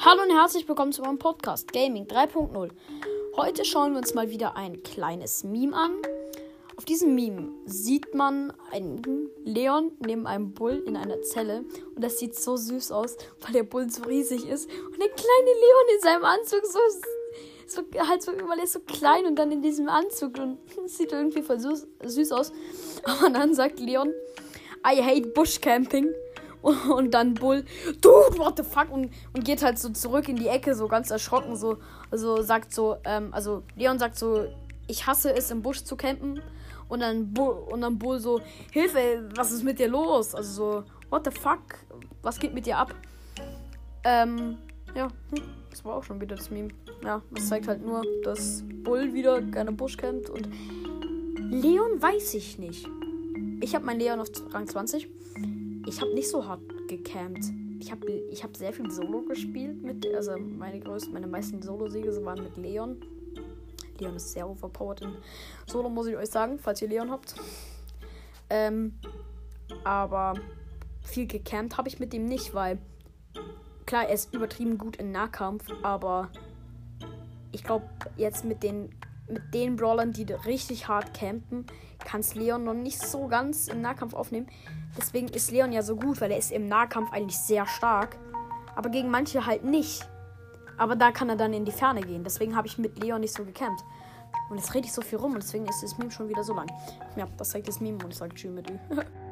Hallo und herzlich willkommen zu meinem Podcast Gaming 3.0. Heute schauen wir uns mal wieder ein kleines Meme an. Auf diesem Meme sieht man einen Leon neben einem Bull in einer Zelle und das sieht so süß aus, weil der Bull so riesig ist und der kleine Leon in seinem Anzug so so halt so er ist so klein und dann in diesem Anzug und sieht irgendwie voll süß, süß aus. Aber dann sagt Leon, I hate bush camping. Und dann Bull, dude, what the fuck? Und, und geht halt so zurück in die Ecke, so ganz erschrocken, so, also sagt so, ähm, also Leon sagt so, ich hasse es, im Busch zu campen. Und dann, Bull, und dann Bull so, Hilfe, was ist mit dir los? Also so, what the fuck? Was geht mit dir ab? Ähm, ja, hm, das war auch schon wieder das Meme. Ja, das zeigt halt nur, dass Bull wieder gerne Busch kennt und Leon weiß ich nicht. Ich habe meinen Leon auf Rang 20 ich habe nicht so hart gecampt. Ich habe ich hab sehr viel Solo gespielt mit, also meine größten, meine meisten Solo-Siege waren mit Leon. Leon ist sehr overpowered in Solo, muss ich euch sagen, falls ihr Leon habt. Ähm, aber viel gecampt habe ich mit dem nicht, weil klar, er ist übertrieben gut in Nahkampf, aber ich glaube, jetzt mit den mit den Brawlern, die richtig hart campen, kann es Leon noch nicht so ganz im Nahkampf aufnehmen. Deswegen ist Leon ja so gut, weil er ist im Nahkampf eigentlich sehr stark. Aber gegen manche halt nicht. Aber da kann er dann in die Ferne gehen. Deswegen habe ich mit Leon nicht so gecampt. Und jetzt rede ich so viel rum und deswegen ist das Meme schon wieder so lang. Ja, das zeigt das Meme und ich sage Tschüss mit